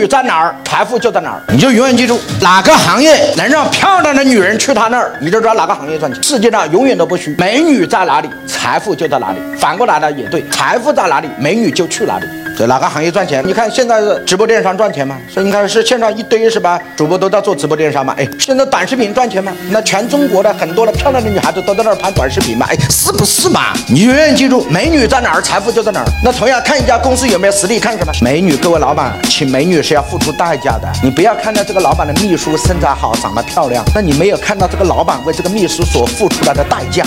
女在哪儿，财富就在哪儿。你就永远记住，哪个行业能让漂亮的女人去他那儿，你就知道哪个行业赚钱。世界上永远都不虚，美女在哪里，财富就在哪里。反过来呢也对，财富在哪里，美女就去哪里。所以哪个行业赚钱？你看现在是直播电商赚钱吗？所以你看是线上一堆是吧？主播都在做直播电商嘛？哎，现在短视频赚钱吗？那全中国的很多的漂亮的女孩子都在那儿拍短视频嘛？哎，是不是嘛？你永远记住，美女在哪儿，财富就在哪儿。那同样看一家公司有没有实力，看什么？美女，各位老板，请美女是要付出代价的。你不要看到这个老板的秘书身材好，长得漂亮，那你没有看到这个老板为这个秘书所付出来的代价。